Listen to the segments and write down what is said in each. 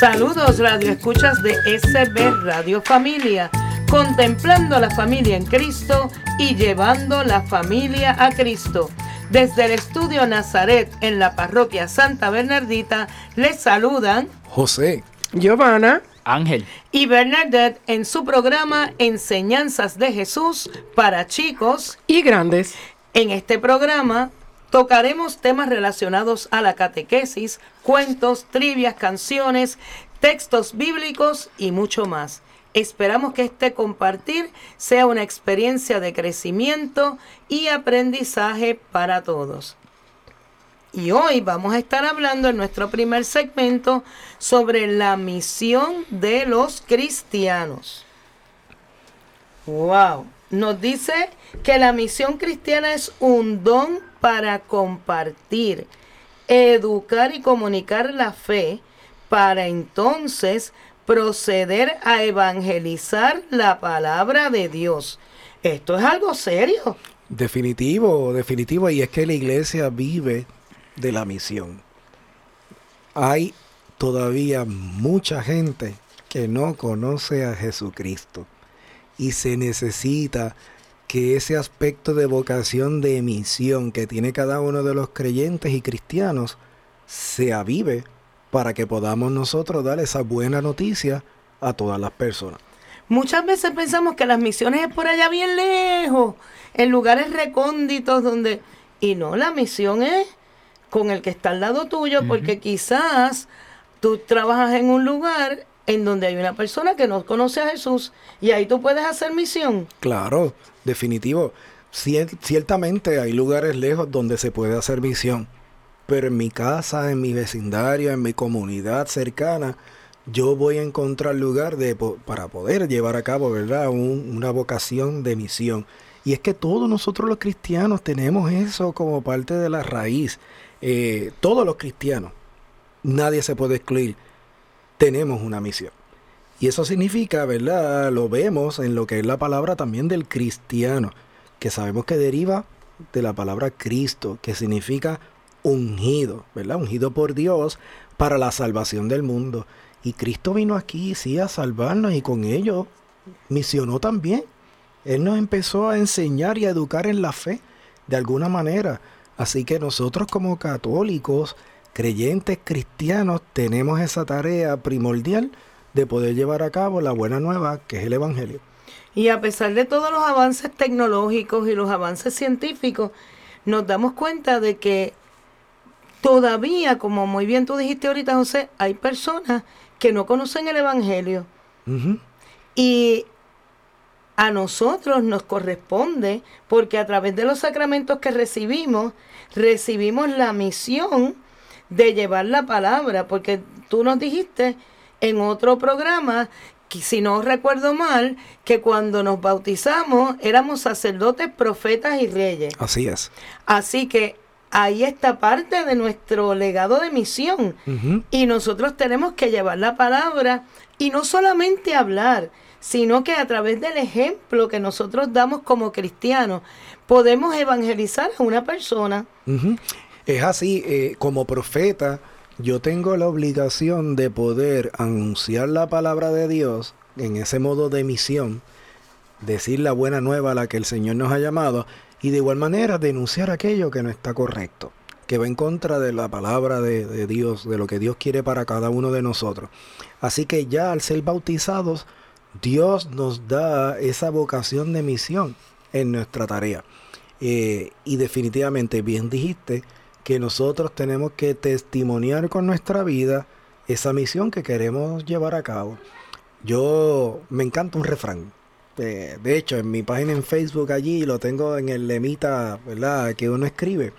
Saludos Radio Escuchas de SB Radio Familia, contemplando a la familia en Cristo y llevando la familia a Cristo. Desde el estudio Nazaret en la parroquia Santa Bernardita les saludan José, Giovanna, Ángel y Bernadette en su programa Enseñanzas de Jesús para chicos y grandes. En este programa Tocaremos temas relacionados a la catequesis, cuentos, trivias, canciones, textos bíblicos y mucho más. Esperamos que este compartir sea una experiencia de crecimiento y aprendizaje para todos. Y hoy vamos a estar hablando en nuestro primer segmento sobre la misión de los cristianos. ¡Wow! Nos dice que la misión cristiana es un don para compartir, educar y comunicar la fe para entonces proceder a evangelizar la palabra de Dios. Esto es algo serio. Definitivo, definitivo. Y es que la iglesia vive de la misión. Hay todavía mucha gente que no conoce a Jesucristo y se necesita que ese aspecto de vocación de misión que tiene cada uno de los creyentes y cristianos se avive para que podamos nosotros dar esa buena noticia a todas las personas. Muchas veces pensamos que las misiones es por allá bien lejos, en lugares recónditos donde... Y no, la misión es con el que está al lado tuyo, porque quizás tú trabajas en un lugar en donde hay una persona que no conoce a Jesús y ahí tú puedes hacer misión. Claro, definitivo. ciertamente hay lugares lejos donde se puede hacer misión, pero en mi casa, en mi vecindario, en mi comunidad cercana, yo voy a encontrar lugar para poder llevar a cabo, ¿verdad? una vocación de misión. Y es que todos nosotros los cristianos tenemos eso como parte de la raíz. Eh, todos los cristianos, nadie se puede excluir tenemos una misión. Y eso significa, ¿verdad? Lo vemos en lo que es la palabra también del cristiano, que sabemos que deriva de la palabra Cristo, que significa ungido, ¿verdad? Ungido por Dios para la salvación del mundo. Y Cristo vino aquí, sí, a salvarnos y con ello misionó también. Él nos empezó a enseñar y a educar en la fe, de alguna manera. Así que nosotros como católicos creyentes cristianos tenemos esa tarea primordial de poder llevar a cabo la buena nueva que es el Evangelio. Y a pesar de todos los avances tecnológicos y los avances científicos, nos damos cuenta de que todavía, como muy bien tú dijiste ahorita, José, hay personas que no conocen el Evangelio. Y a nosotros nos corresponde, porque a través de los sacramentos que recibimos, recibimos la misión de llevar la palabra, porque tú nos dijiste en otro programa, que si no recuerdo mal, que cuando nos bautizamos éramos sacerdotes, profetas y reyes. Así es. Así que ahí está parte de nuestro legado de misión. Y nosotros tenemos que llevar la palabra y no solamente hablar, sino que a través del ejemplo que nosotros damos como cristianos, podemos evangelizar a una persona. Es así, eh, como profeta, yo tengo la obligación de poder anunciar la palabra de Dios en ese modo de misión, decir la buena nueva a la que el Señor nos ha llamado y de igual manera denunciar aquello que no está correcto, que va en contra de la palabra de, Dios, de lo que Dios quiere para cada uno de nosotros. Así que ya al ser bautizados, Dios nos da esa vocación de misión en nuestra tarea. Eh, y definitivamente, bien dijiste, que nosotros tenemos que testimoniar con nuestra vida esa misión que queremos llevar a cabo. Yo me encanta un refrán. Eh, de hecho, en mi página en Facebook allí lo tengo en el lemita, ¿verdad? Que uno escribe.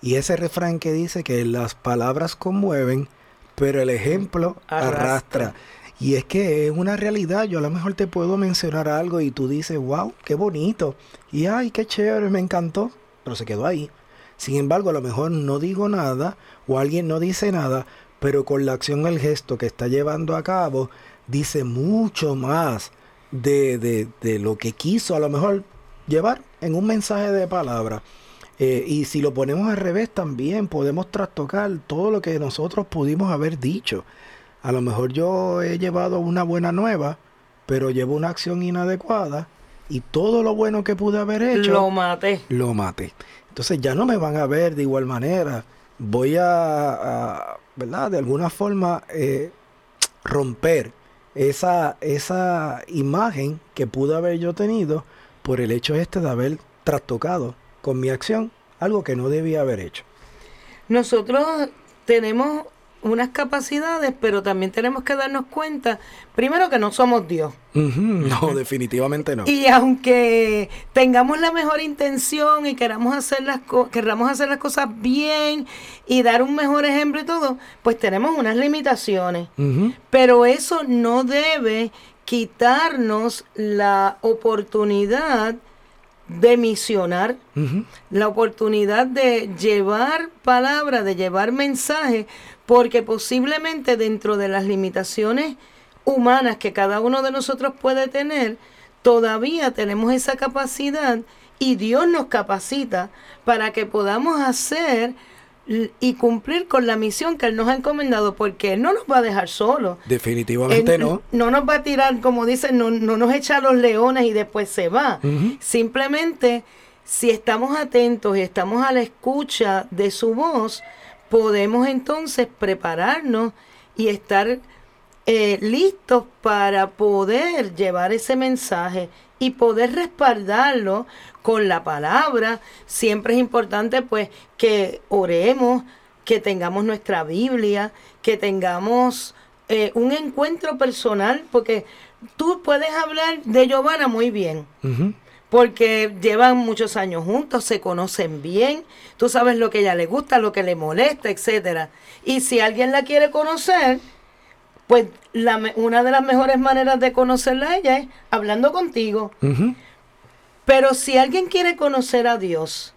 Y ese refrán que dice que las palabras conmueven, pero el ejemplo arrastra. Y es que es una realidad. Yo a lo mejor te puedo mencionar algo y tú dices, wow, qué bonito. Y ay, qué chévere, me encantó. Pero se quedó ahí. Sin embargo, a lo mejor no digo nada o alguien no dice nada, pero con la acción, el gesto que está llevando a cabo, dice mucho más de, de, de lo que quiso a lo mejor llevar en un mensaje de palabra. Eh, y si lo ponemos al revés también podemos trastocar todo lo que nosotros pudimos haber dicho. A lo mejor yo he llevado una buena nueva, pero llevo una acción inadecuada y todo lo bueno que pude haber hecho Lo maté. lo maté. Entonces ya no me van a ver de igual manera. Voy a, ¿verdad? De alguna forma eh, romper esa, esa imagen que pude haber yo tenido por el hecho este de haber trastocado con mi acción algo que no debía haber hecho. Nosotros tenemos unas capacidades, pero también tenemos que darnos cuenta, primero que no somos Dios. No, definitivamente no. Y aunque tengamos la mejor intención y queramos hacer las querramos hacer las cosas bien y dar un mejor ejemplo y todo, pues tenemos unas limitaciones. Pero eso no debe quitarnos la oportunidad de misionar, la oportunidad de llevar palabra, de llevar mensaje, porque posiblemente dentro de las limitaciones humanas que cada uno de nosotros puede tener, todavía tenemos esa capacidad y Dios nos capacita para que podamos hacer y cumplir con la misión que Él nos ha encomendado, porque Él no nos va a dejar solos. Definitivamente Él no. No nos va a tirar, como dicen, no, no nos echa a los leones y después se va. Simplemente, si estamos atentos y estamos a la escucha de su voz, podemos entonces prepararnos y estar eh, listos para poder llevar ese mensaje y poder respaldarlo con la palabra. Siempre es importante pues que oremos, que tengamos nuestra Biblia, que tengamos eh, un encuentro personal, porque tú puedes hablar de Giovanna muy bien. Porque llevan muchos años juntos, se conocen bien, tú sabes lo que a ella le gusta, lo que le molesta, etcétera. Y si alguien la quiere conocer, pues la una de las mejores maneras de conocerla a ella es hablando contigo. Pero si alguien quiere conocer a Dios,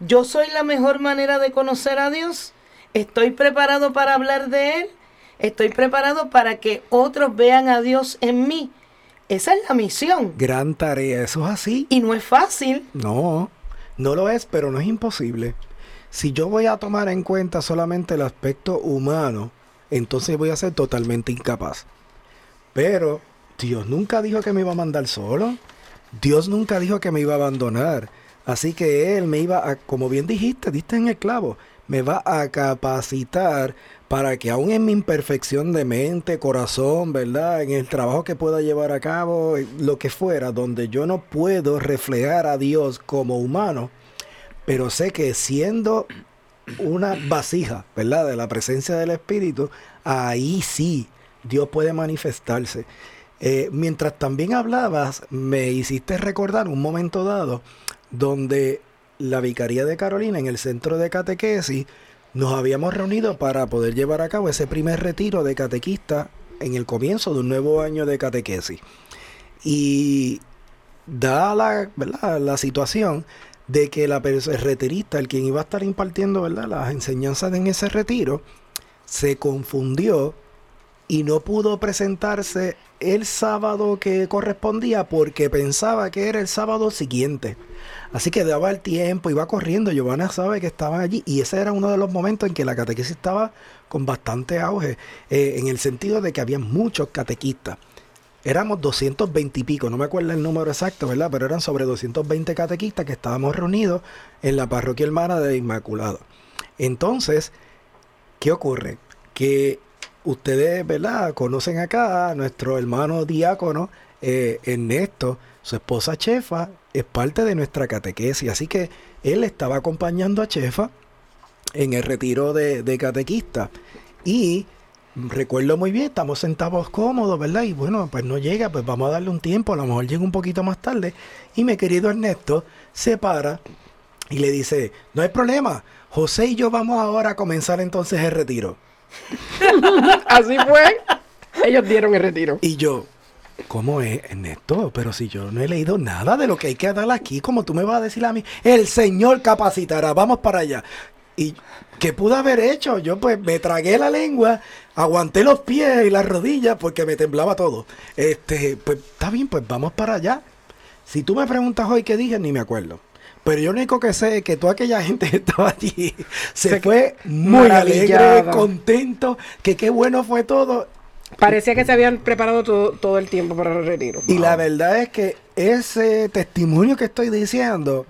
yo soy la mejor manera de conocer a Dios. Estoy preparado para hablar de Él. Estoy preparado para que otros vean a Dios en mí. Esa es la misión. Gran tarea, eso es así. Y no es fácil. No, no lo es, pero no es imposible. Si yo voy a tomar en cuenta solamente el aspecto humano, entonces voy a ser totalmente incapaz. Pero Dios nunca dijo que me iba a mandar solo. Dios nunca dijo que me iba a abandonar. Así que Él me iba a, como bien dijiste, diste en el clavo, me va a capacitar para que aún en mi imperfección de mente, corazón, ¿verdad? En el trabajo que pueda llevar a cabo, lo que fuera, donde yo no puedo reflejar a Dios como humano, pero sé que siendo una vasija, ¿verdad? De la presencia del Espíritu, ahí sí Dios puede manifestarse. Eh, mientras también hablabas, me hiciste recordar un momento dado donde la Vicaría de Carolina en el centro de catequesis nos habíamos reunido para poder llevar a cabo ese primer retiro de catequista en el comienzo de un nuevo año de catequesis. Y da la, ¿verdad? la situación de que la el retirista, el quien iba a estar impartiendo ¿verdad? las enseñanzas en ese retiro, se confundió y no pudo presentarse el sábado que correspondía porque pensaba que era el sábado siguiente. Así que daba el tiempo, iba corriendo. Giovanna sabe que estaban allí y ese era uno de los momentos en que la catequesis estaba con bastante auge, eh, en el sentido de que había muchos catequistas. Éramos 220 y pico, no me acuerdo el número exacto, ¿verdad? Pero eran sobre 220 catequistas que estábamos reunidos en la parroquia hermana de Inmaculado. Entonces, ¿qué ocurre? Que ustedes, ¿verdad? Conocen acá a nuestro hermano diácono eh, Ernesto, Su esposa Chefa es parte de nuestra catequesis, así que él estaba acompañando a Chefa en el retiro de, de catequista. Y recuerdo muy bien, estamos sentados cómodos, ¿verdad? Y bueno, pues no llega, pues vamos a darle un tiempo, a lo mejor llega un poquito más tarde. Y mi querido Ernesto se para y le dice, no hay problema, José y yo vamos ahora a comenzar entonces el retiro. Así fue. Ellos dieron el retiro. Y yo, ¿cómo es, Ernesto? Pero si yo no he leído nada de lo que hay que dar aquí, como tú me vas a decir a mí, el Señor capacitará, vamos para allá. ¿Y qué pude haber hecho? Yo pues me tragué la lengua, aguanté los pies y las rodillas porque me temblaba todo. Este, pues está bien, pues vamos para allá. Si tú me preguntas hoy qué dije, ni me acuerdo. Pero yo lo único que sé es que toda aquella gente que estaba allí se Se- fue muy alegre, contento, que qué bueno fue todo. Parecía que se habían preparado todo, todo el tiempo para el retiro. Y la verdad es que ese testimonio que estoy diciendo,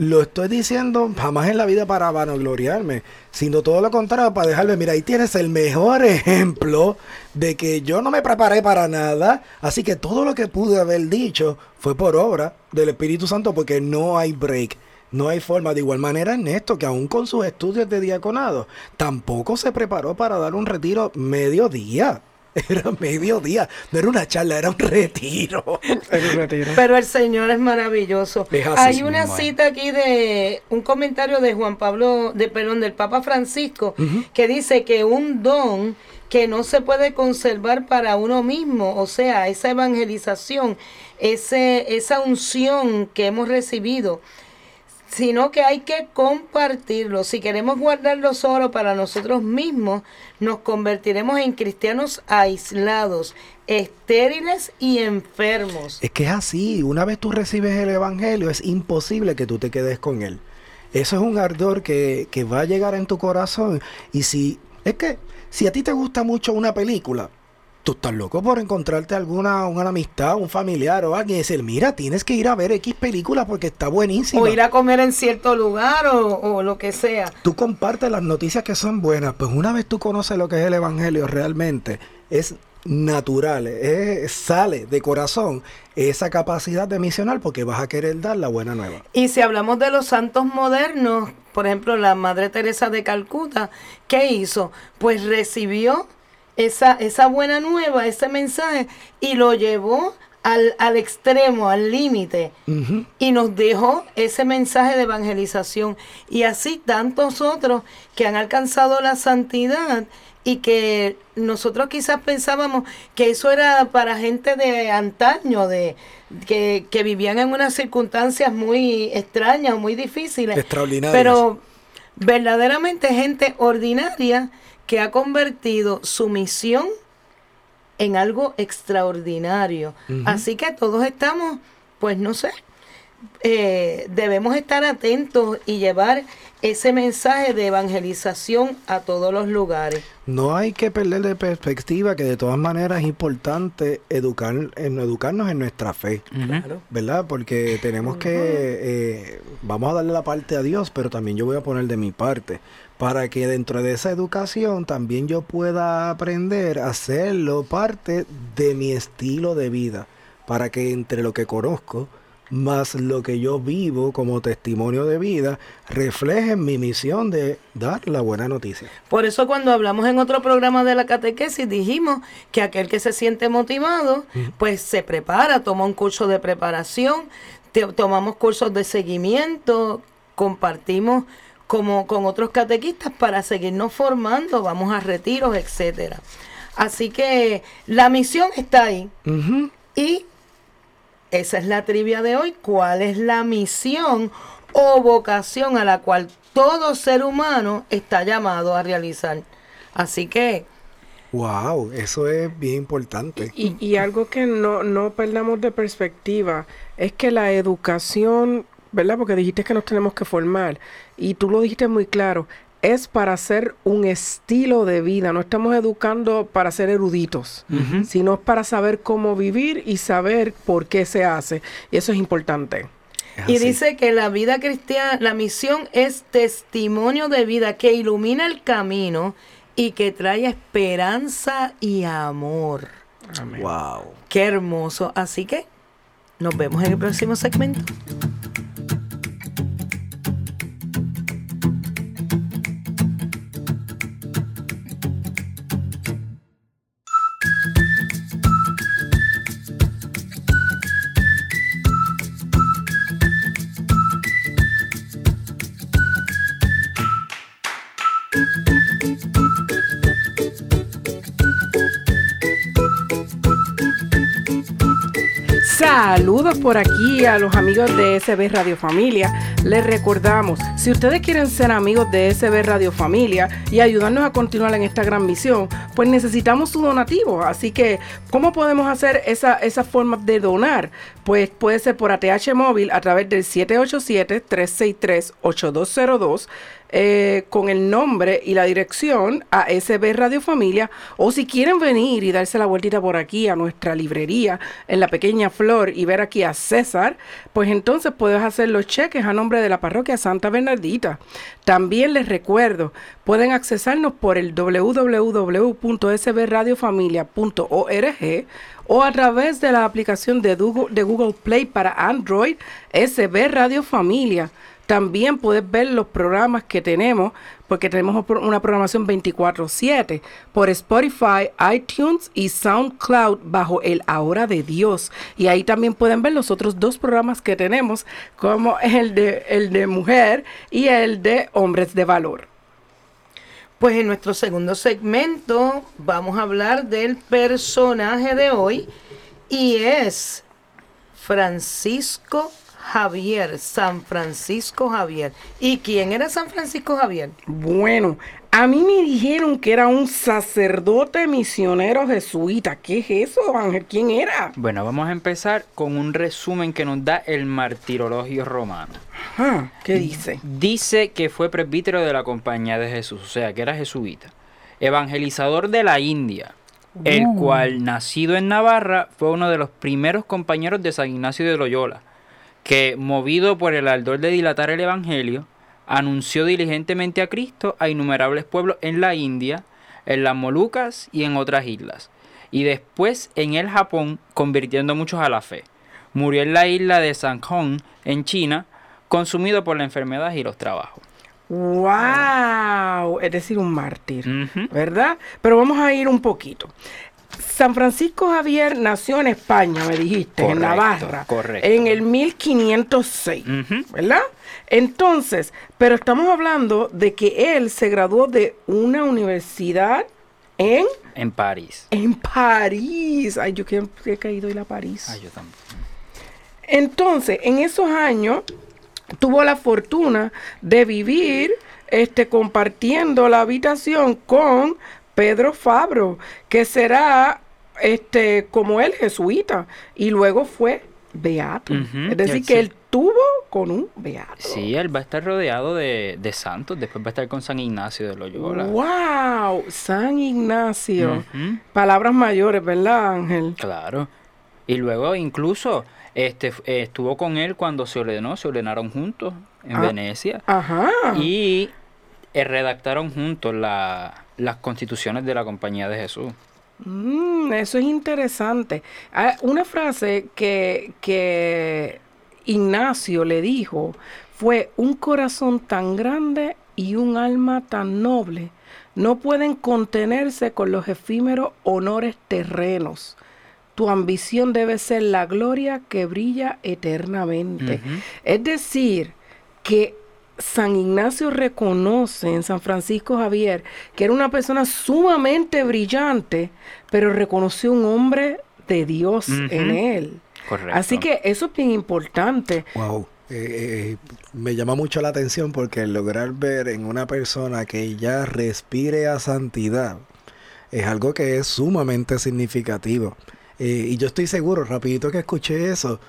lo estoy diciendo jamás en la vida para vanagloriarme, sino todo lo contrario, para dejarme, mira, ahí tienes el mejor ejemplo de que yo no me preparé para nada, así que todo lo que pude haber dicho fue por obra del Espíritu Santo, porque no hay break. No hay forma. De igual manera, Ernesto, que aún con sus estudios de diaconado, tampoco se preparó para dar un retiro mediodía. Era mediodía. No era una charla, era un retiro. Pero el Señor es maravilloso. Hay una mamá. cita aquí de un comentario de Juan Pablo, de perdón, del Papa Francisco, que dice que un don que no se puede conservar para uno mismo, o sea, esa evangelización, ese, esa unción que hemos recibido, sino que hay que compartirlo. Si queremos guardarlo solo para nosotros mismos, nos convertiremos en cristianos aislados, estériles y enfermos. Es que es así, una vez tú recibes el Evangelio es imposible que tú te quedes con él. Eso es un ardor que, que va a llegar en tu corazón. Y si, es que, si a ti te gusta mucho una película, tú estás loco por encontrarte alguna una amistad, un familiar o alguien y decir, mira, tienes que ir a ver X película porque está buenísima. O ir a comer en cierto lugar o, o lo que sea. Tú compartes las noticias que son buenas, pues una vez tú conoces lo que es el Evangelio realmente, es natural, es- sale de corazón esa capacidad de misionar porque vas a querer dar la buena nueva. Y si hablamos de los santos modernos, por ejemplo, la Madre Teresa de Calcuta, ¿qué hizo? Pues recibió esa, esa buena nueva, ese mensaje, y lo llevó al, al extremo, al límite, y nos dejó ese mensaje de evangelización. Y así tantos otros que han alcanzado la santidad y que nosotros quizás pensábamos que eso era para gente de antaño, de que, que vivían en unas circunstancias muy extrañas, muy difíciles. Extraordinarias. Pero verdaderamente gente ordinaria que ha convertido su misión en algo extraordinario. Así que todos estamos, pues no sé, eh, debemos estar atentos y llevar ese mensaje de evangelización a todos los lugares. No hay que perder de perspectiva que de todas maneras es importante educar, en, educarnos en nuestra fe, ¿verdad? Porque tenemos que, eh, vamos a darle la parte a Dios, pero también yo voy a poner de mi parte, para que dentro de esa educación también yo pueda aprender a hacerlo parte de mi estilo de vida, para que entre lo que conozco, más lo que yo vivo como testimonio de vida, refleje mi misión de dar la buena noticia. Por eso cuando hablamos en otro programa de la catequesis dijimos que aquel que se siente motivado, pues se prepara, toma un curso de preparación, te- tomamos cursos de seguimiento, compartimos como con otros catequistas para seguirnos formando, vamos a retiros, etcétera. Así que la misión está ahí. Y esa es la trivia de hoy. ¿Cuál es la misión o vocación a la cual todo ser humano está llamado a realizar? Así que Wow, eso es bien importante. Y, y algo que no, no perdamos de perspectiva es que la educación, ¿verdad? Porque dijiste que nos tenemos que formar y tú lo dijiste muy claro, es para hacer un estilo de vida, no estamos educando para ser eruditos, sino es para saber cómo vivir y saber por qué se hace. Y eso es importante. Es y dice que la vida cristiana, la misión es testimonio de vida que ilumina el camino y que trae esperanza y amor. Amén. Wow. Qué hermoso. Así que Nos vemos en el próximo segmento. Saludos por aquí a los amigos de SB Radio Familia. Les recordamos, si ustedes quieren ser amigos de SB Radio Familia y ayudarnos a continuar en esta gran misión, pues necesitamos su donativo. Así que, ¿cómo podemos hacer esa, esa forma de donar? Pues puede ser por ATH móvil a través del 787-363-8202 eh, con el nombre y la dirección a SB Radio Familia o si quieren venir y darse la vueltita por aquí a nuestra librería en la pequeña flor y ver aquí a César, pues entonces puedes hacer los cheques a nombre de la parroquia Santa También les recuerdo, pueden accesarnos por el www.sbradiofamilia.org o a través de la aplicación de Google, de Google Play para Android, SB Radio Familia. También puedes ver los programas que tenemos, porque tenemos una programación 24/7 por Spotify, iTunes y SoundCloud bajo el Ahora de Dios. Y ahí también pueden ver los otros dos programas que tenemos, como el de, el de mujer y el de hombres de valor. Pues en nuestro segundo segmento vamos a hablar del personaje de hoy y es Francisco Javier, San Francisco Javier. ¿Y quién era San Francisco Javier? Bueno, a mí me dijeron que era un sacerdote misionero jesuita. ¿Qué es eso, Ángel? ¿Quién era? Bueno, vamos a empezar con un resumen que nos da el martirologio romano. Ajá, ¿Qué dice? Dice que fue presbítero de la Compañía de Jesús, o sea, que era jesuita. Evangelizador de la India, el Uh. cual, nacido en Navarra, fue uno de los primeros compañeros de San Ignacio de Loyola, que, movido por el ardor de dilatar el Evangelio, anunció diligentemente a Cristo a innumerables pueblos en la India, en las Molucas y en otras islas, y después en el Japón, convirtiendo muchos a la fe. Murió en la isla de Sanjong, en China, consumido por la enfermedad y los trabajos. ¡Wow! Es decir, un mártir. ¿verdad? Pero vamos a ir un poquito. San Francisco Javier nació en España, me dijiste, en Navarra, correcto. en el 1506, Ujú. ¿verdad? Entonces, pero estamos hablando de que él se graduó de una universidad en, En París. en París. Ay, yo que he caído en la París. Ah, yo también. Entonces, en esos años tuvo la fortuna de vivir este compartiendo la habitación con Pedro Fabro, que será este como el jesuita y luego fue beato. Es decir, él que él tuvo con un beato. Sí, él va a estar rodeado de, de santos, después va a estar con San Ignacio de Loyola. Wow, San Ignacio. Palabras mayores, ¿verdad, Ángel? Claro. Y luego incluso este eh, estuvo con él cuando se ordenó, se ordenaron juntos en Ah. Venecia Ajá. y eh, redactaron juntos la- las constituciones de la Compañía de Jesús. Mm, eso es interesante. Ah, una frase que, que Ignacio le dijo fue, un corazón tan grande y un alma tan noble no pueden contenerse con los efímeros honores terrenos. Tu ambición debe ser la gloria que brilla eternamente. Es decir, que San Ignacio reconoce en San Francisco Javier que era una persona sumamente brillante, pero reconoció un hombre de Dios en él. Correcto. Así que eso es bien importante. Wow. Eh, eh, me llama mucho la atención porque lograr ver en una persona que ya respire a santidad es algo que es sumamente significativo. Eh, y yo estoy seguro, rapidito que escuché eso,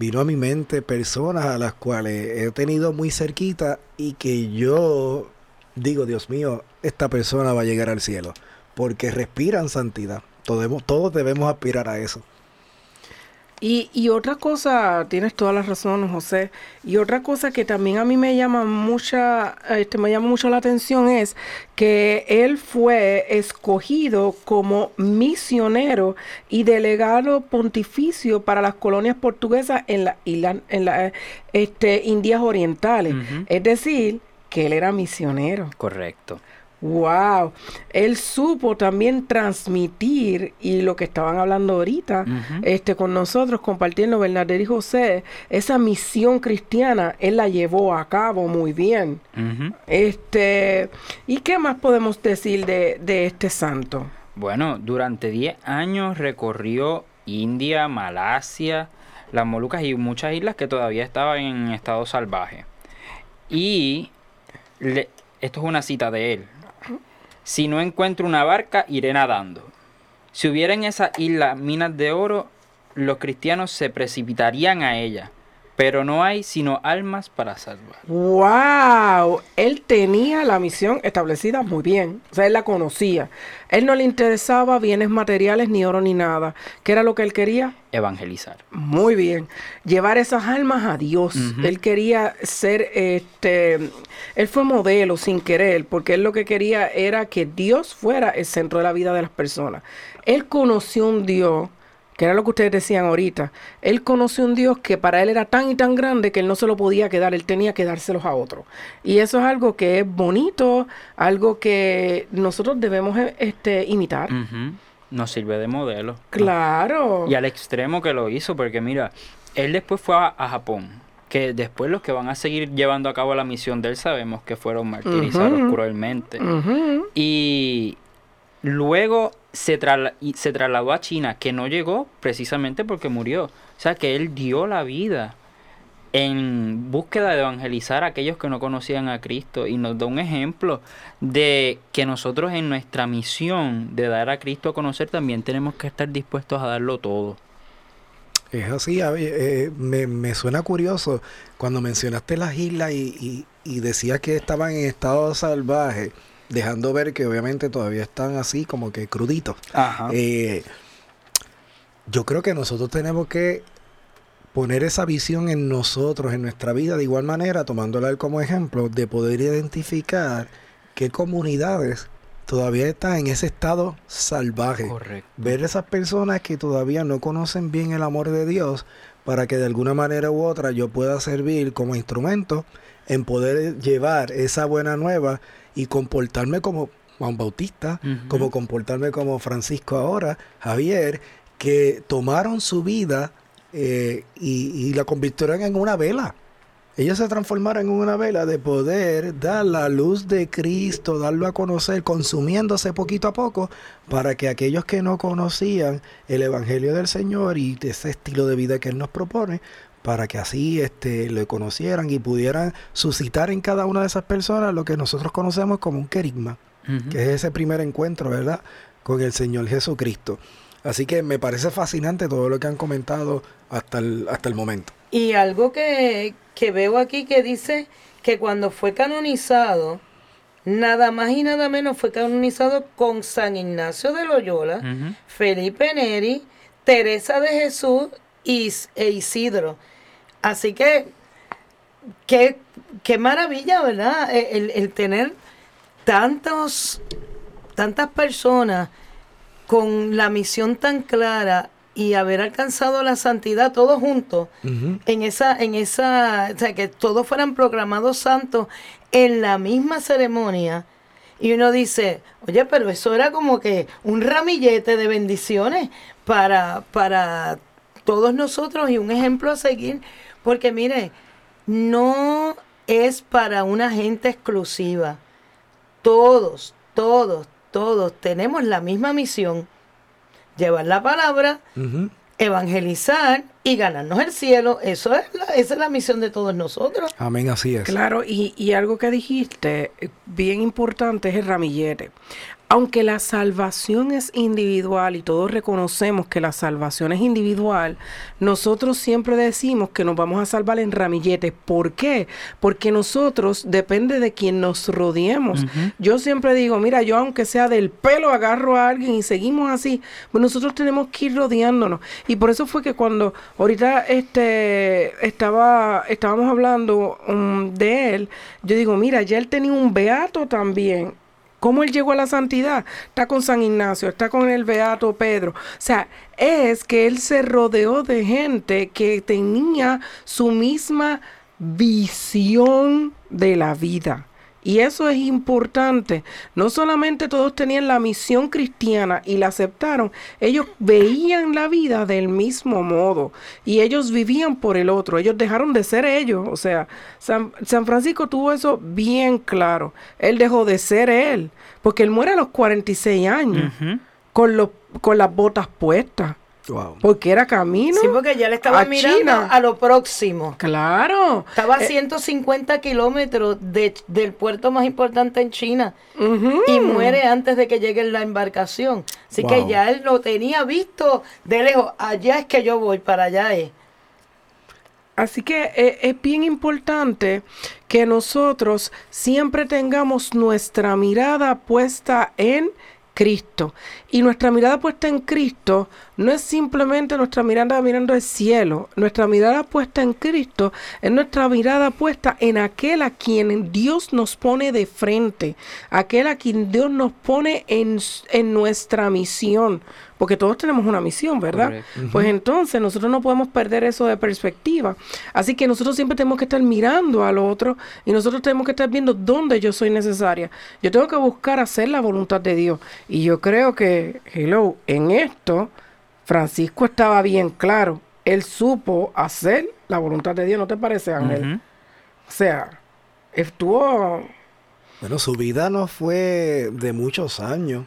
vino a mi mente personas a las cuales he tenido muy cerquita y que yo digo, Dios mío, esta persona va a llegar al cielo porque respiran santidad. Todos, todos debemos aspirar a eso. Y, y otra cosa, tienes toda la razón, José, y otra cosa que también a mí me llama mucha, este, me llama mucho la atención es que él fue escogido como misionero y delegado pontificio para las colonias portuguesas en la isla, en las este, Indias Orientales. Es decir, que él era misionero. Correcto. Wow, él supo también transmitir y lo que estaban hablando ahorita, este con nosotros compartiendo Bernadette y José, esa misión cristiana él la llevó a cabo muy bien. Este, ¿y qué más podemos decir de, de este santo? Bueno, durante 10 años recorrió India, Malasia, las Molucas y muchas islas que todavía estaban en estado salvaje. Y le- esto es una cita de él. Si no encuentro una barca, iré nadando. Si hubiera en esa isla minas de oro, los cristianos se precipitarían a ella. Pero no hay sino almas para salvar. Wow, él tenía la misión establecida muy bien, o sea, él la conocía. Él no le interesaba bienes materiales, ni oro, ni nada. ¿Qué era lo que él quería? Evangelizar. Muy bien. Llevar esas almas a Dios. Él quería ser, este, él fue modelo sin querer, porque él lo que quería era que Dios fuera el centro de la vida de las personas. Él conoció un Dios, que era lo que ustedes decían ahorita. Él conoció un Dios que para él era tan y tan grande que él no se lo podía quedar, él tenía que dárselos a otro. Y eso es algo que es bonito, algo que nosotros debemos eh, este, imitar. Nos sirve de modelo. Claro. Y al extremo que lo hizo, porque mira, él después fue a, a Japón, que después los que van a seguir llevando a cabo la misión de él sabemos que fueron martirizados cruelmente. Y luego se, se trasladó a China, que no llegó precisamente porque murió. O sea que él dio la vida en búsqueda de evangelizar a aquellos que no conocían a Cristo y nos da un ejemplo de que nosotros en nuestra misión de dar a Cristo a conocer también tenemos que estar dispuestos a darlo todo. Es así, eh, me, me suena curioso cuando mencionaste las islas y, y, y decías que estaban en estado salvaje, dejando ver que obviamente todavía están así como que cruditos. Ajá. Eh, yo creo que nosotros tenemos que poner esa visión en nosotros, en nuestra vida, de igual manera, tomándola como ejemplo, de poder identificar qué comunidades todavía están en ese estado salvaje. Correcto. Ver esas personas que todavía no conocen bien el amor de Dios para que de alguna manera u otra yo pueda servir como instrumento en poder llevar esa buena nueva y comportarme como Juan Bautista, como comportarme como Francisco ahora, Javier, que tomaron su vida eh, y, y la convirtieron en una vela. Ellos se transformaron en una vela de poder dar la luz de Cristo, darlo a conocer, consumiéndose poquito a poco, para que aquellos que no conocían el Evangelio del Señor y ese estilo de vida que Él nos propone, para que así este, lo conocieran y pudieran suscitar en cada una de esas personas lo que nosotros conocemos como un querigma que es ese primer encuentro, ¿verdad? Con el Señor Jesucristo. Así que me parece fascinante todo lo que han comentado hasta el, hasta el momento. Y algo que, que veo aquí que dice que cuando fue canonizado, nada más y nada menos fue canonizado con San Ignacio de Loyola. Felipe Neri, Teresa de Jesús y, e Isidro. Así que, qué, qué maravilla, ¿verdad? E, El, el tener tantos, tantas personas con la misión tan clara y haber alcanzado la santidad todos juntos en esa, en esa, o sea, que todos fueran programados santos en la misma ceremonia. Y uno dice, oye, pero eso era como que un ramillete de bendiciones para, para todos nosotros y un ejemplo a seguir. Porque mire, no es para una gente exclusiva. Todos, todos, todos tenemos la misma misión. Llevar la palabra, evangelizar y ganarnos el cielo. Eso es la, esa es la misión de todos nosotros. Amén, así es. Claro, y, y algo que dijiste, eh, bien importante, es el ramillete. Aunque la salvación es individual y todos reconocemos que la salvación es individual, nosotros siempre decimos que nos vamos a salvar en ramilletes. ¿Por qué? Porque nosotros depende de quien nos rodeemos. Yo siempre digo, mira, yo aunque sea del pelo agarro a alguien y seguimos así, pues nosotros tenemos que ir rodeándonos. Y por eso fue que cuando ahorita este estaba estábamos hablando um, de él, yo digo, mira, ya él tenía un beato también ¿Cómo él llegó a la santidad? Está con San Ignacio, está con el Beato Pedro. O sea, es que él se rodeó de gente que tenía su misma visión de la vida. Y eso es importante. No solamente todos tenían la misión cristiana y la aceptaron, ellos veían la vida del mismo modo y ellos vivían por el otro. Ellos dejaron de ser ellos. O sea, San, Francisco tuvo eso bien claro. Él dejó de ser él, porque él muere a los 46 años con, los, con las botas puestas. Porque era camino. Sí, porque ya le estaba mirando a lo próximo. Claro. Estaba a 150 eh, kilómetros del puerto más importante en China. Y muere antes de que llegue la embarcación. Así que ya él lo tenía visto de lejos. Allá es que yo voy, para allá es. Así que eh, es bien importante que nosotros siempre tengamos nuestra mirada puesta en Cristo. Y nuestra mirada puesta en Cristo no es simplemente nuestra mirada mirando el cielo. Nuestra mirada puesta en Cristo es nuestra mirada puesta en aquel a quien Dios nos pone de frente, aquel a quien Dios nos pone en, en nuestra misión porque todos tenemos una misión, ¿verdad? Pues entonces nosotros no podemos perder eso de perspectiva. Así que nosotros siempre tenemos que estar mirando al otro y nosotros tenemos que estar viendo dónde yo soy necesaria. Yo tengo que buscar hacer la voluntad de Dios. Y yo creo que, hello, en esto, Francisco estaba bien claro. Él supo hacer la voluntad de Dios, ¿no te parece, Ángel? O sea, estuvo... Bueno, su vida no fue de muchos años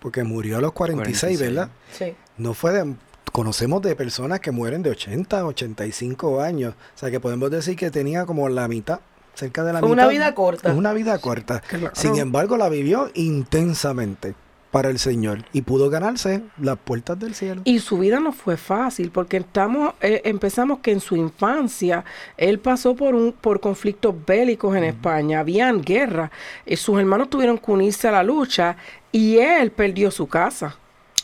porque murió a los 46, ¿verdad? Sí. No fue de, conocemos de personas que mueren de 80, 85 años, o sea que podemos decir que tenía como la mitad, cerca de la mitad. Una vida corta. Una vida corta. Sin embargo, la vivió intensamente para el Señor y pudo ganarse las puertas del cielo. Y su vida no fue fácil porque estamos eh, empezamos que en su infancia él pasó por un por conflictos bélicos en España, habían guerra, y sus hermanos tuvieron que unirse a la lucha y él perdió su casa.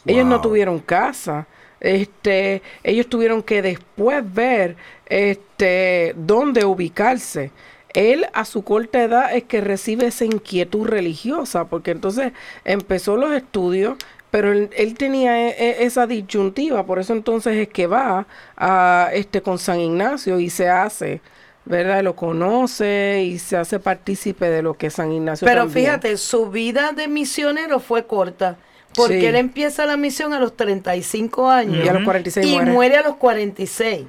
Ellos no tuvieron casa. Este, ellos tuvieron que después ver este dónde ubicarse él a su corta edad es que recibe esa inquietud religiosa, porque entonces empezó los estudios, pero él, tenía e, e, esa disyuntiva, por eso entonces es que va a este con San Ignacio y se hace, ¿verdad? Lo conoce y se hace partícipe de lo que San Ignacio Pero fíjate, su vida de misionero fue corta. Porque él empieza la misión a los 35 años y, a los 46 y muere. a los 46.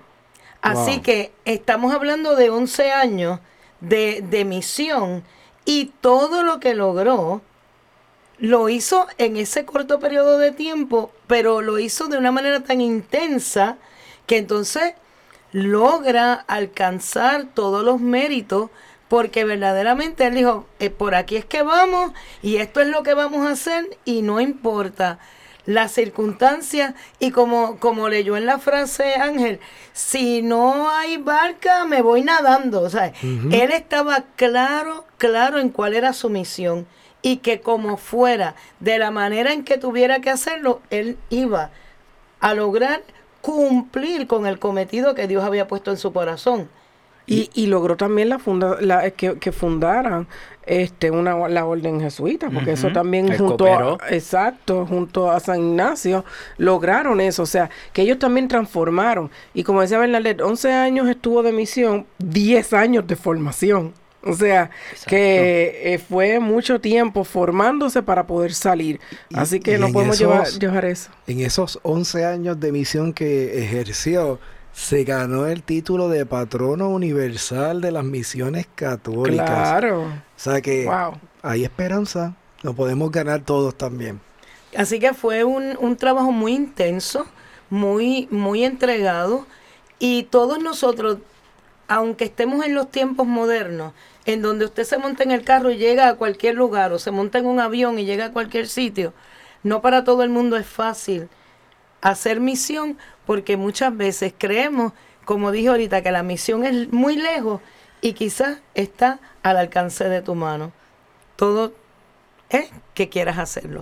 Así que estamos hablando de 11 años de, misión y todo lo que logró lo hizo en ese corto periodo de tiempo, pero lo hizo de una manera tan intensa que entonces logra alcanzar todos los méritos porque verdaderamente él dijo, eh, por aquí es que vamos y esto es lo que vamos a hacer y no importa las circunstancias y como, como leyó en la frase Ángel, si no hay barca me voy nadando. O sea, él estaba claro, claro en cuál era su misión y que como fuera, de la manera en que tuviera que hacerlo, él iba a lograr cumplir con el cometido que Dios había puesto en su corazón. Y, y logró también la, funda, la que, que fundaran este una la orden jesuita porque eso también junto a, exacto junto a San Ignacio lograron eso. O sea que ellos también transformaron. Y como decía Bernadette 11 años estuvo de misión 10 años de formación. O sea, que eh, fue mucho tiempo formándose para poder salir. Así que no podemos llevar, llevar, eso. En esos 11 años de misión que ejerció, se ganó el título de patrono universal de las misiones católicas. Claro. O sea que hay esperanza, lo podemos ganar todos también. Así que fue un, un trabajo muy intenso, muy, muy entregado, y todos nosotros, aunque estemos en los tiempos modernos, en donde usted se monta en el carro y llega a cualquier lugar, o se monta en un avión y llega a cualquier sitio. No para todo el mundo es fácil hacer misión, porque muchas veces creemos, como dije ahorita, que la misión es muy lejos y quizás está al alcance de tu mano. Todo es que quieras hacerlo.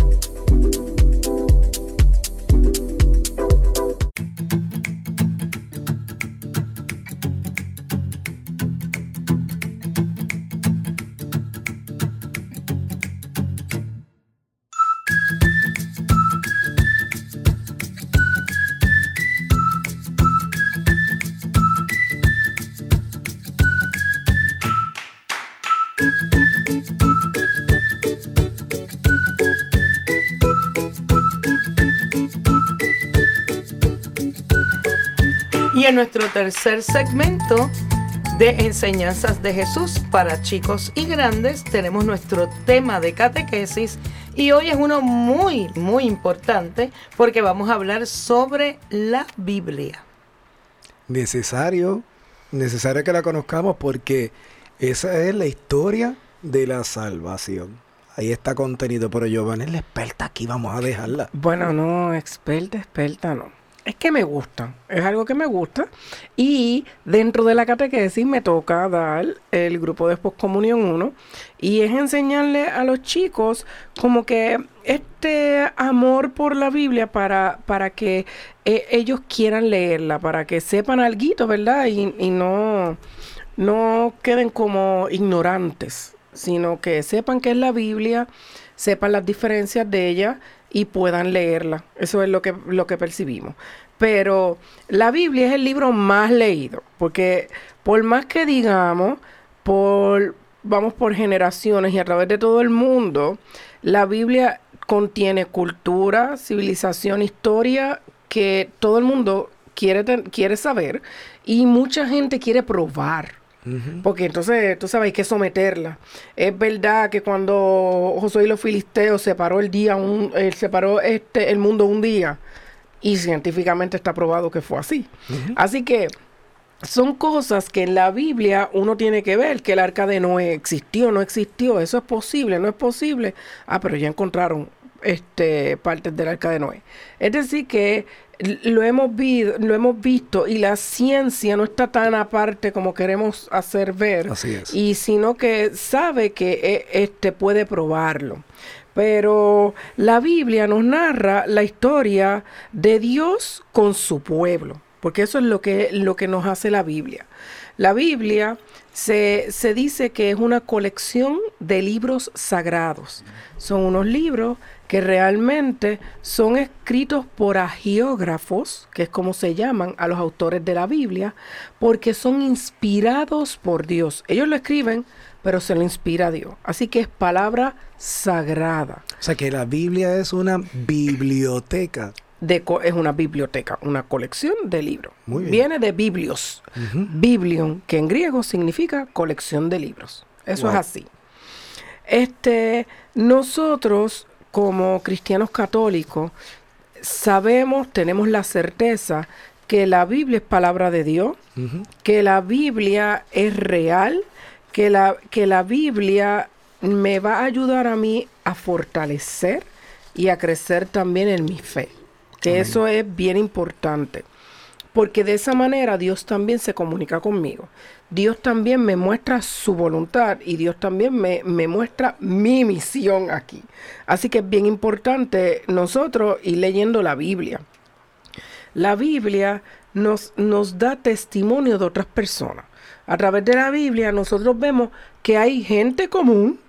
Nuestro tercer segmento de enseñanzas de Jesús para chicos y grandes tenemos nuestro tema de catequesis y hoy es uno muy, muy importante porque vamos a hablar sobre la Biblia. Necesario, necesario que la conozcamos porque esa es la historia de la salvación. Ahí está contenido, pero Giovanni es la experta aquí, vamos a dejarla. Bueno, no, experta, experta no. Es que me gusta, es algo que me gusta. Y dentro de la catequesis me toca dar el grupo de Postcomunión 1 y es enseñarle a los chicos como que este amor por la Biblia para, para que eh, ellos quieran leerla, para que sepan algo, ¿verdad? Y, y no, no queden como ignorantes, sino que sepan que es la Biblia, sepan las diferencias de ella y puedan leerla. Eso es lo que, lo que percibimos. Pero la Biblia es el libro más leído, porque por más que digamos, por, vamos por generaciones y a través de todo el mundo, la Biblia contiene cultura, civilización, historia que todo el mundo quiere, quiere saber y mucha gente quiere probar. Porque entonces, tú sabes, hay que someterla. Es verdad que cuando Josué y los filisteos separó el día, un, eh, separó este, el mundo un día, y científicamente está probado que fue así. Así que son cosas que en la Biblia uno tiene que ver, que el arca de Noé existió, no existió, eso es posible, no es posible. Ah, pero ya encontraron este, partes del arca de Noé. Es decir, que lo hemos, lo hemos visto y la ciencia no está tan aparte como queremos hacer ver. Así es. Y sino que sabe que eh, este puede probarlo. Pero la Biblia nos narra la historia de Dios con su pueblo, porque eso es lo que, lo que nos hace la Biblia. La Biblia se, se, dice que es una colección de libros sagrados. Son unos libros que realmente son escritos por agiógrafos, que es como se llaman a los autores de la Biblia, porque son inspirados por Dios. Ellos lo escriben, pero se lo inspira Dios. Así que es palabra sagrada. O sea que la Biblia es una biblioteca. De es una biblioteca, una colección de libros. Muy bien. Viene de biblios. Biblion, que en griego significa colección de libros. Eso Wow. es así. Este, nosotros como cristianos católicos sabemos, tenemos la certeza que la Biblia es palabra de Dios, que la Biblia es real, que la, que la Biblia me va a ayudar a mí a fortalecer y a crecer también en mi fe. Que Amén. eso es bien importante. Porque de esa manera Dios también se comunica conmigo. Dios también me muestra su voluntad y Dios también me, me muestra mi misión aquí. Así que es bien importante nosotros ir leyendo la Biblia. La Biblia nos, nos da testimonio de otras personas. A través de la Biblia nosotros vemos que hay gente común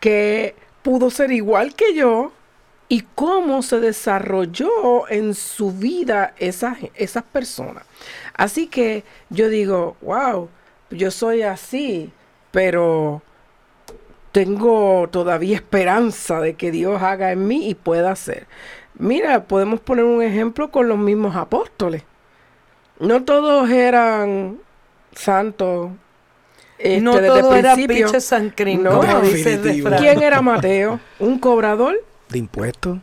que pudo ser igual que yo y cómo se desarrolló en su vida esa, esas personas. Así que yo digo, wow, yo soy así, pero tengo todavía esperanza de que Dios haga en mí y pueda hacer. Mira, podemos poner un ejemplo con los mismos apóstoles. No todos eran santos. este, no desde todo era principio. pinche sancrino, No. como dice el refrán. ¿Quién era Mateo? ¿Un cobrador? De impuestos.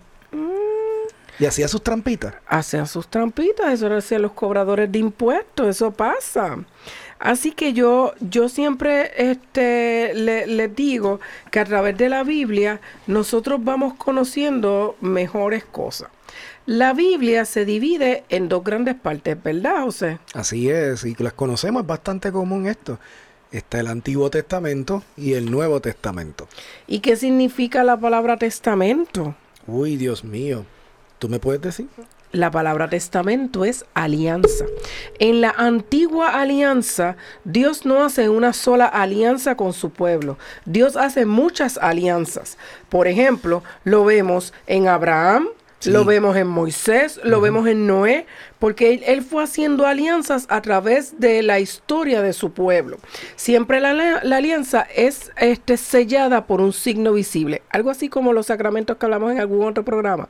Y hacía sus trampitas. hacían sus trampitas, eso lo hacían los cobradores de impuestos, eso pasa. Así que yo, yo siempre este, le- les digo que a través de la Biblia nosotros vamos conociendo mejores cosas. La Biblia se divide en dos grandes partes, ¿verdad, José? Así es, y las conocemos, es bastante común esto. Está el Antiguo Testamento y el Nuevo Testamento. ¿Y qué significa la palabra testamento? Uy, Dios mío. ¿Tú me puedes decir? La palabra testamento es alianza. En la antigua alianza, Dios no hace una sola alianza con su pueblo. Dios hace muchas alianzas. Por ejemplo, lo vemos en Abraham, Sí. lo vemos en Moisés, lo vemos en Noé, porque él, él fue haciendo alianzas a través de la historia de su pueblo. Siempre la, la alianza es este, sellada por un signo visible, algo así como los sacramentos que hablamos en algún otro programa.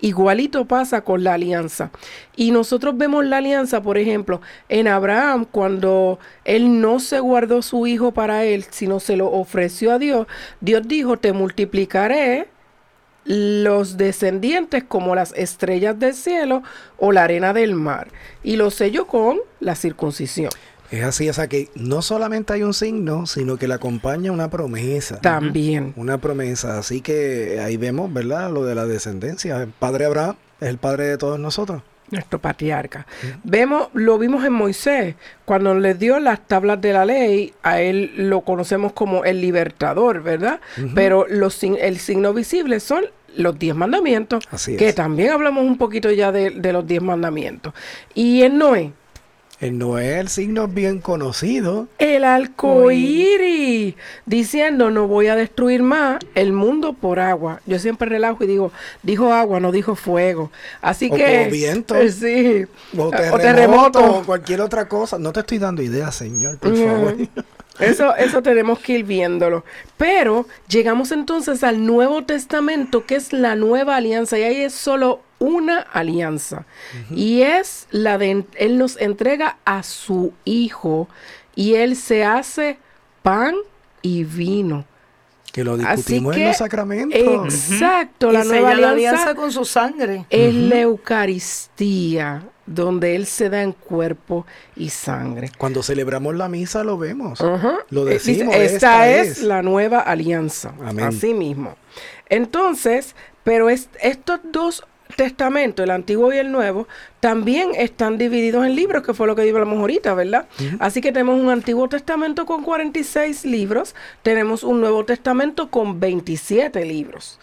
Igualito pasa con la alianza. Y nosotros vemos la alianza, por ejemplo, en Abraham, cuando él no se guardó su hijo para él, sino se lo ofreció a Dios, Dios dijo, te multiplicaré los descendientes como las estrellas del cielo o la arena del mar. Y lo selló con la circuncisión. Es así, o sea que no solamente hay un signo, sino que le acompaña una promesa. También. Una promesa. Así que ahí vemos, ¿verdad? Lo de la descendencia. El padre Abraham es el padre de todos nosotros. Nuestro patriarca. Vemos, lo vimos en Moisés, cuando le dio las tablas de la ley, a él lo conocemos como el libertador, ¿verdad? Pero los, el signo visible son los diez mandamientos, Así que también hablamos un poquito ya de, de los diez mandamientos. Y en Noé, El Noé, el signo es bien conocido. el arcoíris, diciendo no voy a destruir más el mundo por agua. Yo siempre relajo y digo, dijo agua, no dijo fuego. Así O que por viento. eh, sí, O O terremoto, o cualquier otra cosa. No te estoy dando ideas, señor, por favor. Eso, eso tenemos que ir viéndolo. Pero llegamos entonces al Nuevo Testamento, que es la nueva alianza, y ahí es solo una alianza. Y es la de, Él nos entrega a su Hijo, y Él se hace pan y vino. Que lo Así discutimos que, en los sacramentos. exacto, la y nueva alianza, alianza con su sangre. es la Eucaristía, donde Él se da en cuerpo y sangre. Cuando celebramos la misa lo vemos. Lo Eh, dice, decimos. esta, esta es, la nueva alianza. Amén. Así mismo. Entonces, pero es- estos dos testamentos, el antiguo y el nuevo, también están divididos en libros, que fue lo que hablamos ahorita, ¿verdad? Así que tenemos un antiguo testamento con 46 libros, tenemos un nuevo testamento con 27 libros.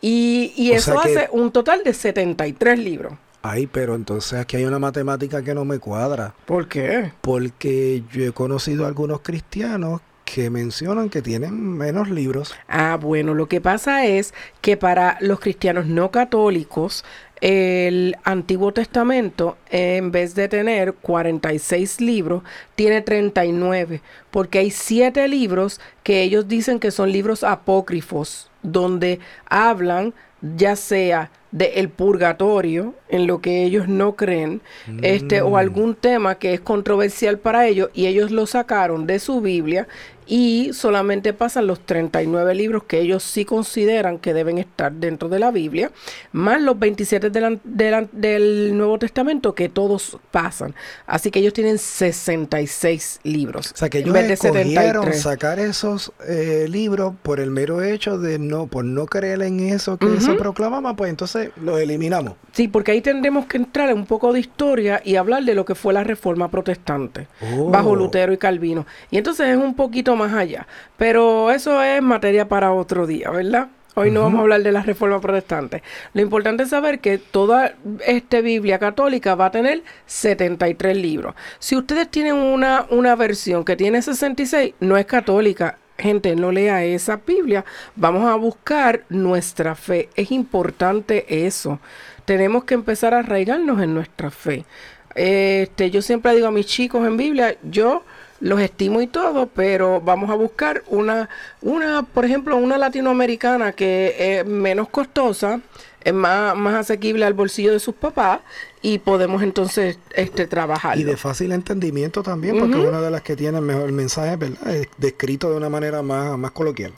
Y, eso hace un total de 73 libros. Ay, pero entonces aquí hay una matemática que no me cuadra. ¿Por qué? Porque yo he conocido a algunos cristianos que mencionan que tienen menos libros. Ah, bueno, lo que pasa es que para los cristianos no católicos, el Antiguo Testamento, en vez de tener 46 libros, tiene 39, porque hay siete libros que ellos dicen que son libros apócrifos, donde hablan ya sea del purgatorio, en lo que ellos no creen, este, o algún tema que es controversial para ellos, y ellos lo sacaron de su Biblia y solamente pasan los 39 libros que ellos sí consideran que deben estar dentro de la Biblia, más los 27 del, an- del an- del Nuevo Testamento que todos pasan. Así que ellos tienen 66 libros. O sea, que ellos de escogieron 73. sacar esos eh, libros por el mero hecho de no, por no creer en eso que se proclamaba, pues entonces los eliminamos. Sí, porque ahí tendremos que entrar en un poco de historia y hablar de lo que fue la reforma protestante Oh. bajo Lutero y Calvino. Y entonces es un poquito más allá. Pero eso es materia para otro día, ¿verdad? Hoy no vamos a hablar de la reforma protestante. Lo importante es saber que toda esta Biblia católica va a tener 73 libros. Si ustedes tienen una, una versión que tiene 66, no es católica, gente no lea esa Biblia, vamos a buscar nuestra fe. Es importante eso. Tenemos que empezar a arraigarnos en nuestra fe. Este, yo siempre digo a mis chicos en Biblia, yo los estimo y todo, pero vamos a buscar una, una, por ejemplo, una latinoamericana que es menos costosa, es más, más asequible al bolsillo de sus papás y podemos entonces este trabajar. Y de fácil entendimiento también, porque una de las que tiene mejor mensaje, ¿verdad? Es descrito de una manera más, más coloquial.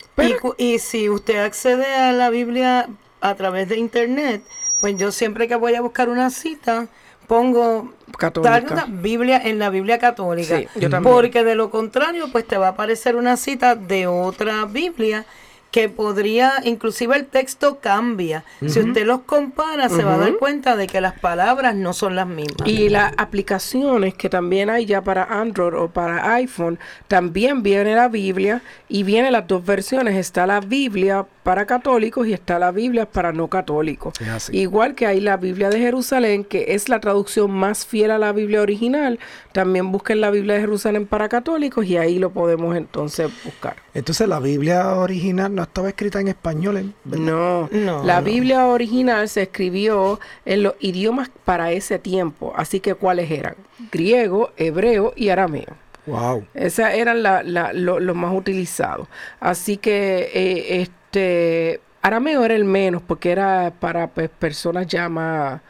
y, y si usted accede a la Biblia a través de internet, pues yo siempre que voy a buscar una cita, pongo Católica. una Biblia en la Biblia católica. Sí, yo también. Porque de lo contrario, pues te va a aparecer una cita de otra Biblia que podría, inclusive el texto cambia. Si usted los compara, se va a dar cuenta de que las palabras no son las mismas. Y las aplicaciones que también hay ya para Android o para iPhone, también viene la Biblia y vienen las dos versiones. Está la Biblia para católicos y está la Biblia para no católicos. Igual que hay la Biblia de Jerusalén, que es la traducción más fiel a la Biblia original. También busquen la Biblia de Jerusalén para católicos y ahí lo podemos entonces buscar. Entonces la Biblia original no estaba escrita en español, ¿eh? ¿verdad? No, No, la no. Biblia original se escribió en los idiomas para ese tiempo, así que ¿cuáles eran? Griego, hebreo y arameo. Wow. Esas eran la- la- lo- los más utilizados. Así que eh, este arameo era el menos porque era para pues, personas ya más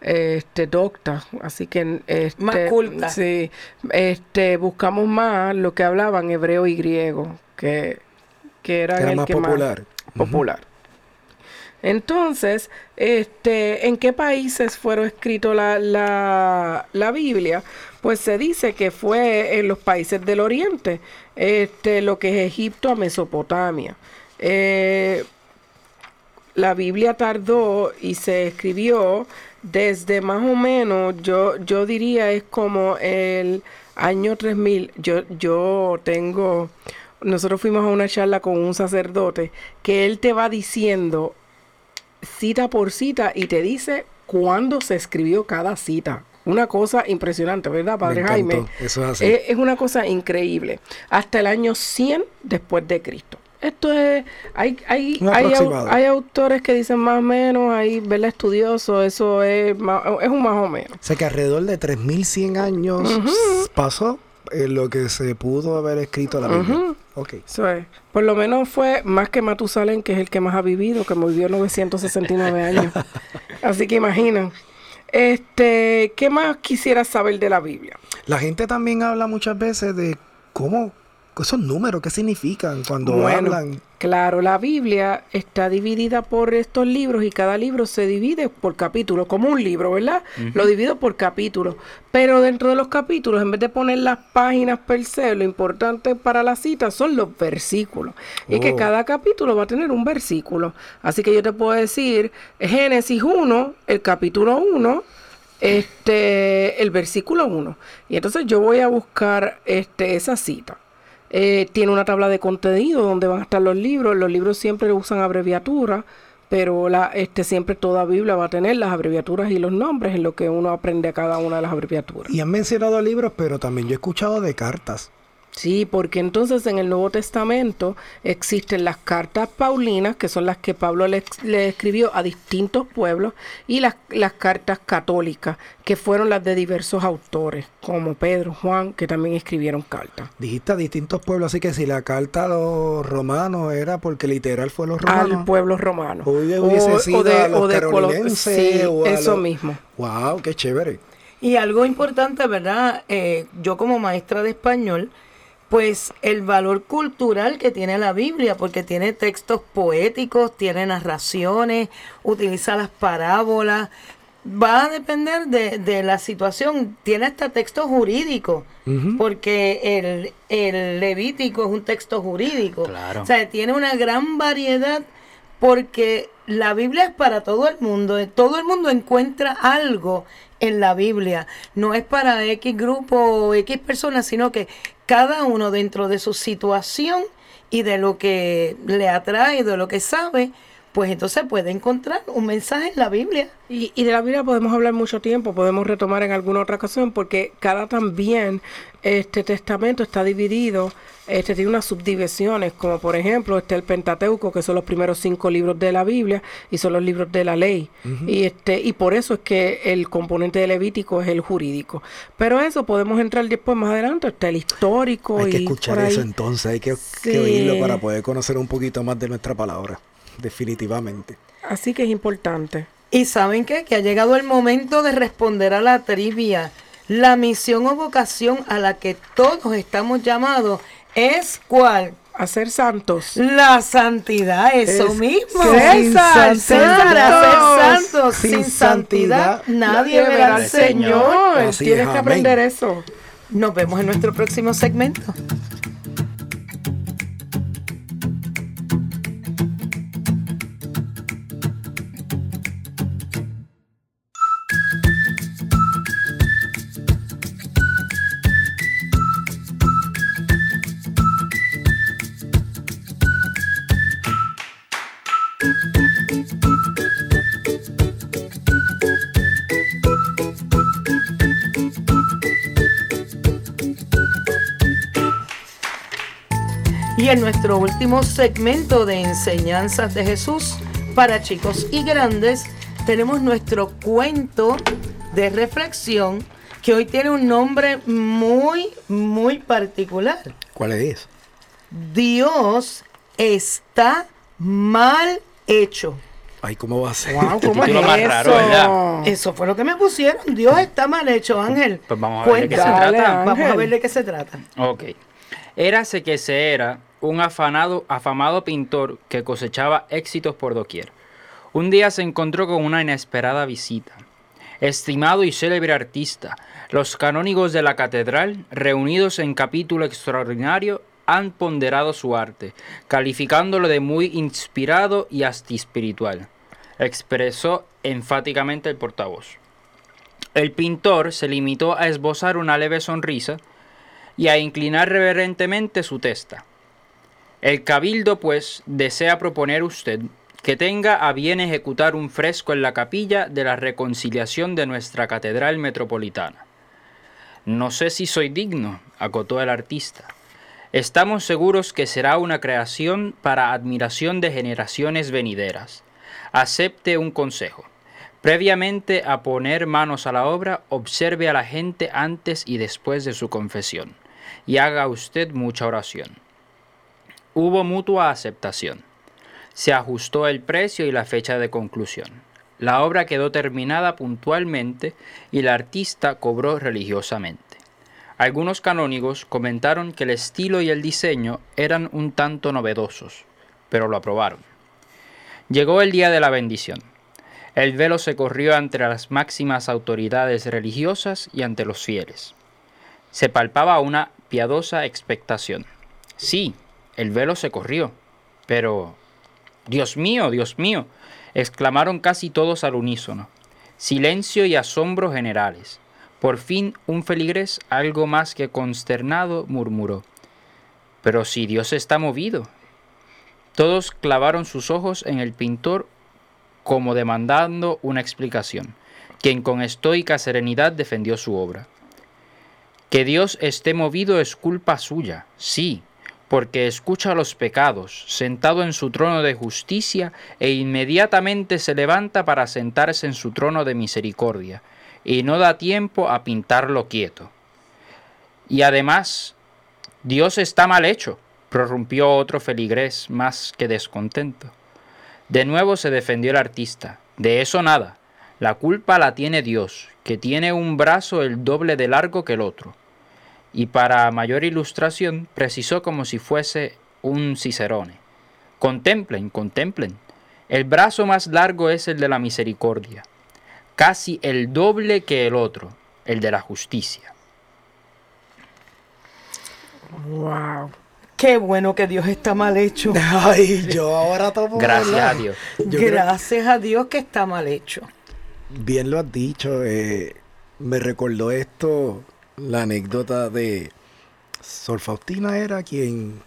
este doctas, así que este, Más cultas. Sí, este buscamos más lo que hablaban hebreo y griego, que que Era el más que popular. popular. Entonces, este, ¿en qué países fueron escritos la, la, la Biblia? Pues se dice que fue en los países del Oriente, este, lo que es Egipto a Mesopotamia. Eh, la Biblia tardó y se escribió desde más o menos, yo, yo diría es como el año 3000. Yo, yo tengo, nosotros fuimos a una charla con un sacerdote que él te va diciendo cita por cita y te dice cuándo se escribió cada cita. Una cosa impresionante, ¿verdad, Padre Me Jaime? Eso es así. Es, es una cosa increíble. Hasta el año 100 después de Cristo. Esto es, hay, hay, hay, hay autores que dicen más o menos, hay, ¿verdad? Estudioso, eso es, es un más o menos. O sea que alrededor de 3100 años pasó en lo que se pudo haber escrito la Biblia. Ujú. Ok. Eso es. Por lo menos fue más que Matusalén, que es el que más ha vivido, que vivió 969 años. Así que imaginen. Este, ¿qué más quisieras saber de la Biblia? La gente también habla muchas veces de cómo esos números, qué significan cuando Bueno, hablan. Claro, la Biblia está dividida por estos libros y cada libro se divide por capítulos, como un libro, ¿verdad? Lo divido por capítulos. Pero dentro de los capítulos, en vez de poner las páginas per se, lo importante para la cita son los versículos. Y que Oh. cada capítulo va a tener un versículo. Así que yo te puedo decir, Génesis 1, el capítulo 1, este, el versículo 1. Y entonces yo voy a buscar este, esa cita. Eh, tiene una tabla de contenido donde van a estar los libros. Los libros siempre usan abreviaturas, pero la, este, siempre toda Biblia va a tener las abreviaturas y los nombres en lo que uno aprende a cada una de las abreviaturas. Y han mencionado libros, pero también yo he escuchado de cartas. Sí, porque entonces en el Nuevo Testamento existen las cartas paulinas, que son las que Pablo le, escribió a distintos pueblos, y las, las cartas católicas, que fueron las de diversos autores, como Pedro, Juan, que también escribieron cartas. Dijiste a distintos pueblos, así que si la carta a los romanos era porque literal fue los romanos. al pueblo romano. Hubiese sido a los Colo- carolinenses sí, o a eso los- mismo. Wow, qué chévere. Y algo importante, ¿verdad? Eh, yo como maestra de español, pues el valor cultural que tiene la Biblia, porque tiene textos poéticos, tiene narraciones, utiliza las parábolas, va a depender de, de la situación, tiene hasta textos jurídicos, porque el, el Levítico es un texto jurídico. Claro. O sea, tiene una gran variedad porque la Biblia es para todo el mundo. Todo el mundo encuentra algo en la Biblia. No es para X grupo o X personas, sino que cada uno dentro de su situación y de lo que le atrae, de lo que sabe, pues entonces puede encontrar un mensaje en la Biblia. Y, y de la Biblia podemos hablar mucho tiempo, podemos retomar en alguna otra ocasión, porque cada también este testamento está dividido, este tiene unas subdivisiones, como por ejemplo está el Pentateuco, que son los primeros cinco libros de la Biblia y son los libros de la ley. Y este y por eso es que el componente de Levítico es el jurídico. Pero eso podemos entrar después más adelante, está el histórico. Hay que y escuchar eso entonces, hay que, oírlo para poder conocer un poquito más de nuestra palabra. Definitivamente. Así que es importante. Y saben qué? Que ha llegado el momento de responder a la trivia. La misión o vocación a la que todos estamos llamados es cuál? A ser santos. La santidad, eso Es- mismo. César, César, a ser santos. Sin, Sin santidad, santidad, nadie verá al Señor. Así Tienes es, que aprender eso. Nos vemos en nuestro próximo segmento. En nuestro último segmento de enseñanzas de Jesús para chicos y grandes, tenemos nuestro cuento de reflexión que hoy tiene un nombre muy, muy particular. ¿Cuál es? Dios está mal hecho. Ay, ¿cómo va a ser? Wow, ¿cómo es eso? raro, ¿verdad? Eso fue lo que me pusieron. Dios está mal hecho, Ángel. Pues vamos a ver de qué se trata. Vamos a ver de qué se trata. Ok. Érase que se era un afanado, afamado pintor que cosechaba éxitos por doquier. Un día se encontró con una inesperada visita. Estimado y célebre artista, los canónigos de la catedral, reunidos en capítulo extraordinario, han ponderado su arte, calificándolo de muy inspirado y hasta espiritual, expresó enfáticamente el portavoz. El pintor se limitó a esbozar una leve sonrisa y a inclinar reverentemente su testa. El cabildo, pues, desea proponer usted que tenga a bien ejecutar un fresco en la capilla de la reconciliación de nuestra catedral metropolitana. No sé si soy digno, acotó el artista. Estamos seguros que será una creación para admiración de generaciones venideras. Acepte un consejo. Previamente a poner manos a la obra, observe a la gente antes y después de su confesión, y haga usted mucha oración. Hubo mutua aceptación. Se ajustó el precio y la fecha de conclusión. La obra quedó terminada puntualmente y el artista cobró religiosamente. Algunos canónigos comentaron que el estilo y el diseño eran un tanto novedosos, pero lo aprobaron. Llegó el día de la bendición. El velo se corrió ante las máximas autoridades religiosas y ante los fieles. Se palpaba una piadosa expectación. Sí, el velo se corrió, pero... Dios mío, Dios mío, exclamaron casi todos al unísono. Silencio y asombro generales. Por fin un feligrés, algo más que consternado, murmuró. Pero si Dios está movido. Todos clavaron sus ojos en el pintor como demandando una explicación, quien con estoica serenidad defendió su obra. Que Dios esté movido es culpa suya, sí, porque escucha los pecados, sentado en su trono de justicia, e inmediatamente se levanta para sentarse en su trono de misericordia, y no da tiempo a pintarlo quieto. Y además, Dios está mal hecho, prorrumpió otro feligrés más que descontento. De nuevo se defendió el artista. De eso nada. La culpa la tiene Dios, que tiene un brazo el doble de largo que el otro. Y para mayor ilustración precisó como si fuese un cicerone. Contemplen, contemplen. El brazo más largo es el de la misericordia, casi el doble que el otro, el de la justicia. Wow. Qué bueno que Dios está mal hecho. Ay, yo ahora tomo. Gracias a Dios. Yo creo- Gracias a Dios que está mal hecho. Bien lo has dicho. eh, me recordó esto, la anécdota de Sor Faustina era quien,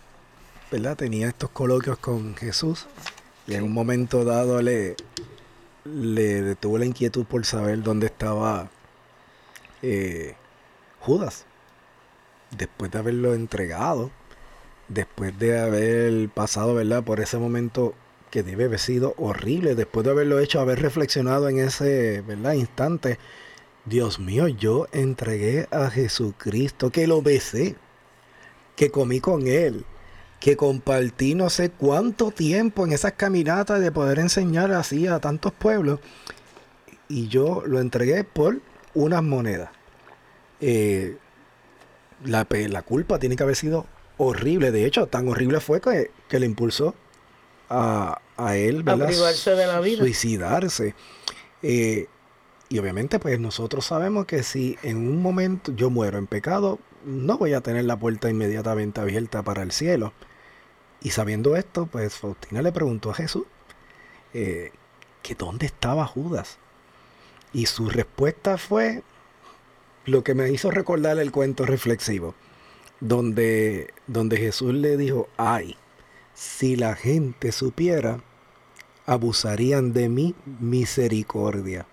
¿verdad? Tenía estos coloquios con Jesús Y en un momento dado le, le detuvo la inquietud por saber dónde estaba eh, Judas. Después de haberlo entregado, después de haber pasado, ¿verdad? Por ese momento que debe haber sido horrible, después de haberlo hecho, haber reflexionado en ese, ¿verdad? Instante. Dios mío, yo entregué a Jesucristo, que lo besé, que comí con él, que compartí no sé cuánto tiempo en esas caminatas de poder enseñar así a tantos pueblos. Y yo lo entregué por unas monedas. Eh, la, la, culpa tiene que haber sido horrible. De hecho, tan horrible fue que, que le impulsó a, a él, ¿verdad? privarse de la vida. Suicidarse. Eh, y obviamente, pues nosotros sabemos que si en un momento yo muero en pecado, no voy a tener la puerta inmediatamente abierta para el cielo. Y sabiendo esto, pues Faustina le preguntó a Jesús eh, que dónde estaba Judas. Y su respuesta fue lo que me hizo recordar el cuento reflexivo, donde, donde Jesús le dijo, ay, si la gente supiera, abusarían de mi misericordia.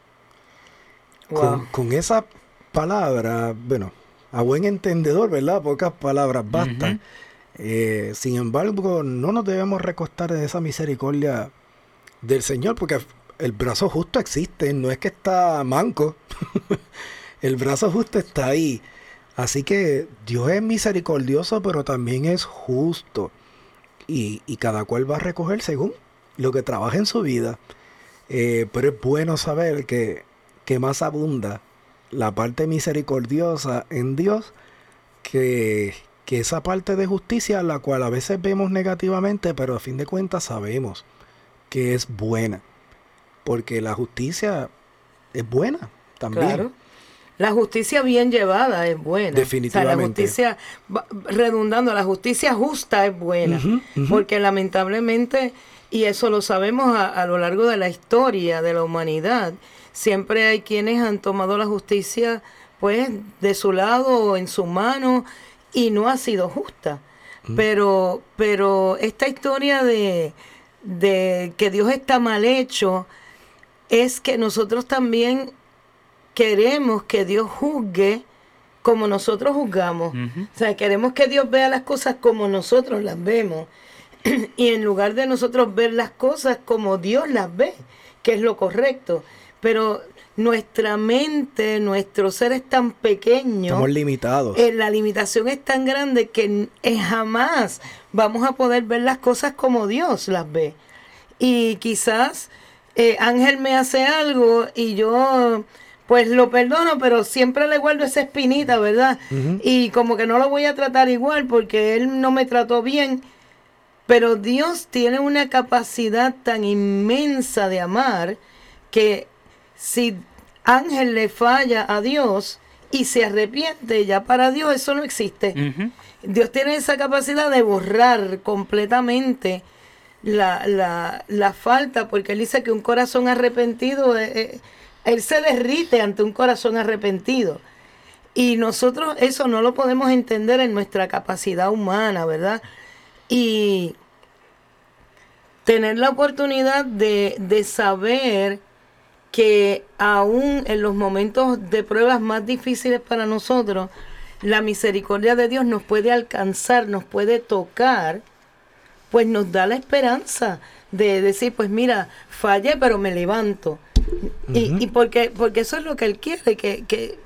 Con, con, esa palabra, bueno, a buen entendedor, ¿verdad? Pocas palabras bastan. eh, sin embargo, no nos debemos recostar en esa misericordia del Señor, porque el brazo justo existe, no es que está manco. el brazo justo está ahí. Así que Dios es misericordioso, pero también es justo. Y, y cada cual va a recoger según lo que trabaja en su vida. Eh, pero es bueno saber que, que más abunda la parte misericordiosa en Dios que, que esa parte de justicia, la cual a veces vemos negativamente, pero a fin de cuentas sabemos que es buena. Porque la justicia es buena también. Claro. La justicia bien llevada es buena. Definitivamente. O sea, la justicia, redundando, la justicia justa es buena. Porque lamentablemente, y eso lo sabemos a, a lo largo de la historia de la humanidad, siempre hay quienes han tomado la justicia pues de su lado o en su mano y no ha sido justa. Pero, pero esta historia de, de que Dios está mal hecho es que nosotros también queremos que Dios juzgue como nosotros juzgamos. O sea, queremos que Dios vea las cosas como nosotros las vemos. y en lugar de nosotros ver las cosas como Dios las ve, que es lo correcto. Pero nuestra mente, nuestro ser es tan pequeño. Estamos limitados. Eh, la limitación es tan grande que eh, jamás vamos a poder ver las cosas como Dios las ve. Y quizás eh, Ángel me hace algo y yo pues lo perdono, pero siempre le guardo esa espinita, ¿verdad? Y como que no lo voy a tratar igual porque él no me trató bien. Pero Dios tiene una capacidad tan inmensa de amar que si Ángel le falla a Dios y se arrepiente, ya para Dios eso no existe. Dios tiene esa capacidad de borrar completamente la, la, la falta, porque Él dice que un corazón arrepentido, eh, eh, Él se derrite ante un corazón arrepentido. Y nosotros eso no lo podemos entender en nuestra capacidad humana, ¿verdad? Y tener la oportunidad de, de saber que aún en los momentos de pruebas más difíciles para nosotros, la misericordia de Dios nos puede alcanzar, nos puede tocar, pues nos da la esperanza de decir, pues mira, fallé, pero me levanto. y, y porque, porque eso es lo que Él quiere, que, que,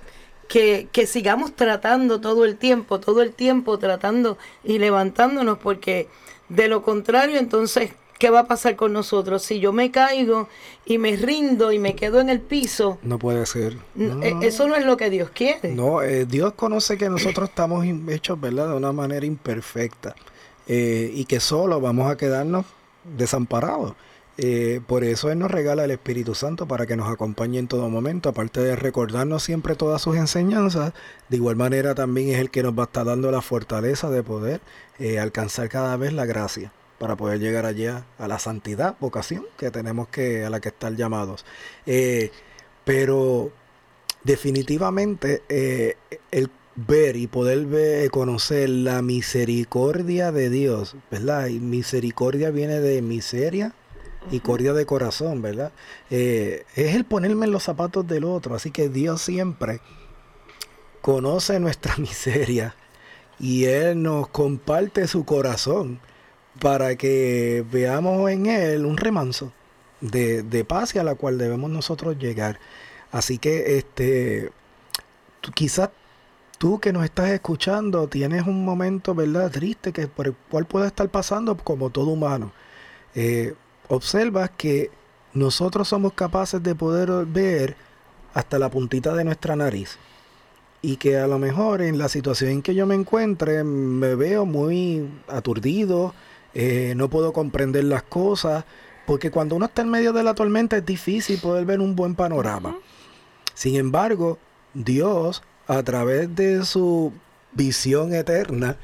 que, que sigamos tratando todo el tiempo, todo el tiempo tratando y levantándonos, porque de lo contrario, entonces, ¿qué va a pasar con nosotros? Si yo me caigo y me rindo y me quedo en el piso, No puede ser. No, eh, eso no es lo que Dios quiere. No, eh, Dios conoce que nosotros estamos hechos, ¿verdad? De una manera imperfecta. eh, y que solo vamos a quedarnos desamparados. Eh, por eso Él nos regala el Espíritu Santo para que nos acompañe en todo momento, aparte de recordarnos siempre todas sus enseñanzas, de igual manera también es el que nos va a estar dando la fortaleza de poder eh, alcanzar cada vez la gracia para poder llegar allá a la santidad, vocación que tenemos que a la que estar llamados. Eh, pero definitivamente eh, el ver y poder ver, conocer la misericordia de Dios, ¿verdad? Y misericordia viene de miseria y cordia de corazón, ¿verdad? Eh, es el ponerme en los zapatos del otro. Así que Dios siempre conoce nuestra miseria y Él nos comparte su corazón para que veamos en Él un remanso de, de paz y a la cual debemos nosotros llegar. Así que este, quizás tú que nos estás escuchando tienes un momento, ¿verdad? Triste que por el cual puede estar pasando como todo humano. Eh, observas que nosotros somos capaces de poder ver hasta la puntita de nuestra nariz. Y que a lo mejor en la situación en que yo me encuentre me veo muy aturdido, eh, no puedo comprender las cosas, porque cuando uno está en medio de la tormenta es difícil poder ver un buen panorama. Sin embargo, Dios, a través de su visión eterna,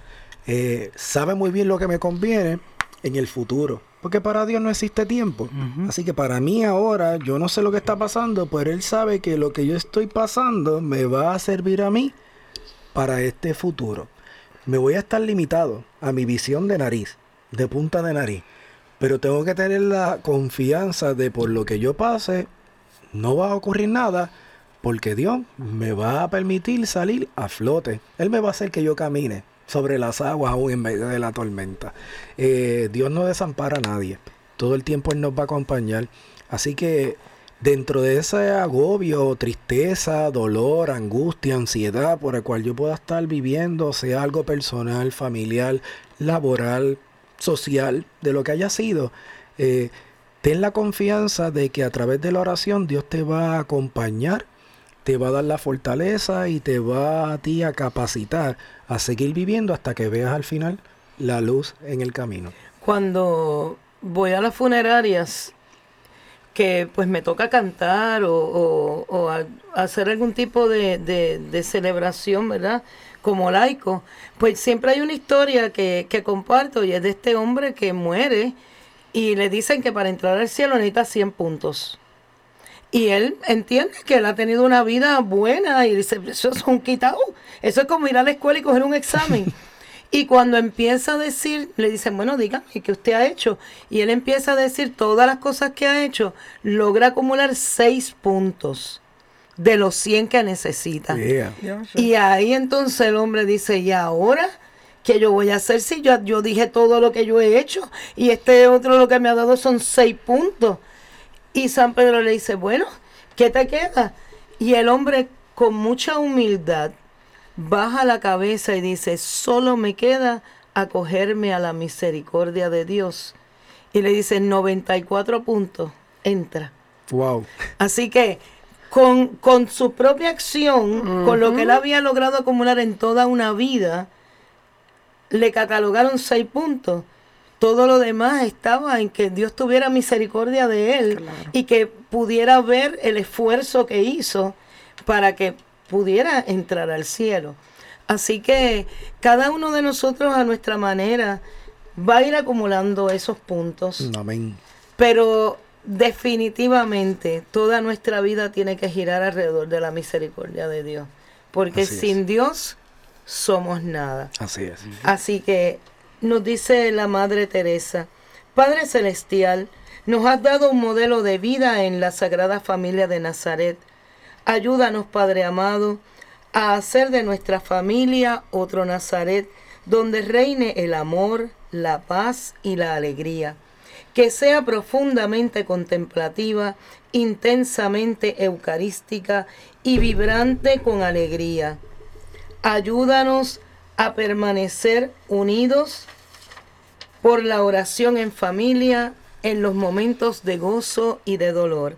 eh, sabe muy bien lo que me conviene en el futuro. Porque para Dios no existe tiempo. Así que para mí ahora, yo no sé lo que está pasando, pero Él sabe que lo que yo estoy pasando me va a servir a mí para este futuro. Me voy a estar limitado a mi visión de nariz, de punta de nariz. Pero tengo que tener la confianza de por lo que yo pase, no va a ocurrir nada, porque Dios me va a permitir salir a flote. Él me va a hacer que yo camine sobre las aguas aún en medio de la tormenta. Eh, Dios no desampara a nadie. Todo el tiempo Él nos va a acompañar. Así que dentro de ese agobio, tristeza, dolor, angustia, ansiedad por el cual yo pueda estar viviendo, sea algo personal, familiar, laboral, social, de lo que haya sido, eh, ten la confianza de que a través de la oración Dios te va a acompañar te va a dar la fortaleza y te va a ti a capacitar a seguir viviendo hasta que veas al final la luz en el camino. Cuando voy a las funerarias, que pues me toca cantar o, hacer algún tipo de, de, celebración, ¿verdad? Como laico, pues siempre hay una historia que, que comparto y es de este hombre que muere y le dicen que para entrar al cielo necesita 100 puntos. Y él entiende que él ha tenido una vida buena y dice, eso es un quitado. Eso es como ir a la escuela y coger un examen. y cuando empieza a decir, le dicen, bueno, dígame, ¿qué usted ha hecho? Y él empieza a decir todas las cosas que ha hecho, logra acumular seis puntos de los 100 que necesita. Y ahí entonces el hombre dice, ¿y ahora? ¿Qué yo voy a hacer si yo, yo dije todo lo que yo he hecho? Y este otro lo que me ha dado son seis puntos. Y San Pedro le dice, bueno, ¿qué te queda? Y el hombre con mucha humildad baja la cabeza y dice, solo me queda acogerme a la misericordia de Dios. Y le dice, 94 puntos, entra. Wow. Así que con, con su propia acción, con lo que él había logrado acumular en toda una vida, le catalogaron seis puntos todo lo demás estaba en que Dios tuviera misericordia de él y que pudiera ver el esfuerzo que hizo para que pudiera entrar al cielo. Así que cada uno de nosotros a nuestra manera va a ir acumulando esos puntos. Amén. Pero definitivamente toda nuestra vida tiene que girar alrededor de la misericordia de Dios. Porque sin Dios somos nada. Así es. Así que nos dice la Madre Teresa, Padre Celestial, nos has dado un modelo de vida en la Sagrada Familia de Nazaret. Ayúdanos, Padre amado, a hacer de nuestra familia otro Nazaret, donde reine el amor, la paz y la alegría. Que sea profundamente contemplativa, intensamente eucarística y vibrante con alegría. Ayúdanos a permanecer unidos por la oración en familia en los momentos de gozo y de dolor.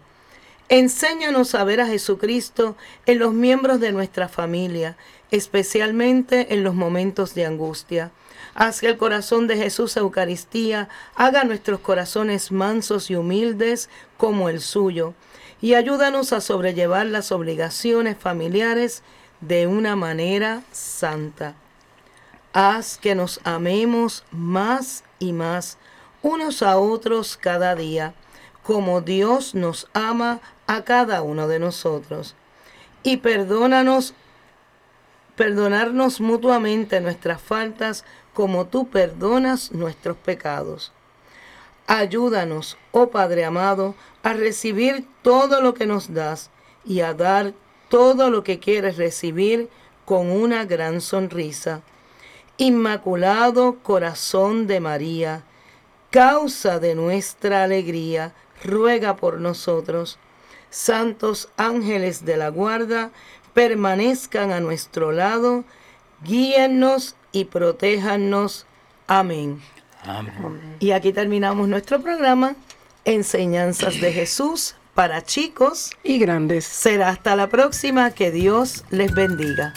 Enséñanos a ver a Jesucristo en los miembros de nuestra familia, especialmente en los momentos de angustia. Haz que el corazón de Jesús Eucaristía haga nuestros corazones mansos y humildes como el suyo, y ayúdanos a sobrellevar las obligaciones familiares de una manera santa. Haz que nos amemos más y más unos a otros cada día, como Dios nos ama a cada uno de nosotros. Y perdónanos, perdonarnos mutuamente nuestras faltas, como tú perdonas nuestros pecados. Ayúdanos, oh Padre amado, a recibir todo lo que nos das y a dar todo lo que quieres recibir con una gran sonrisa. Inmaculado Corazón de María, causa de nuestra alegría, ruega por nosotros. Santos ángeles de la guarda, permanezcan a nuestro lado, guíennos y protéjanos. Amén. Amén. Y aquí terminamos nuestro programa, Enseñanzas de Jesús para chicos y grandes. Será hasta la próxima, que Dios les bendiga.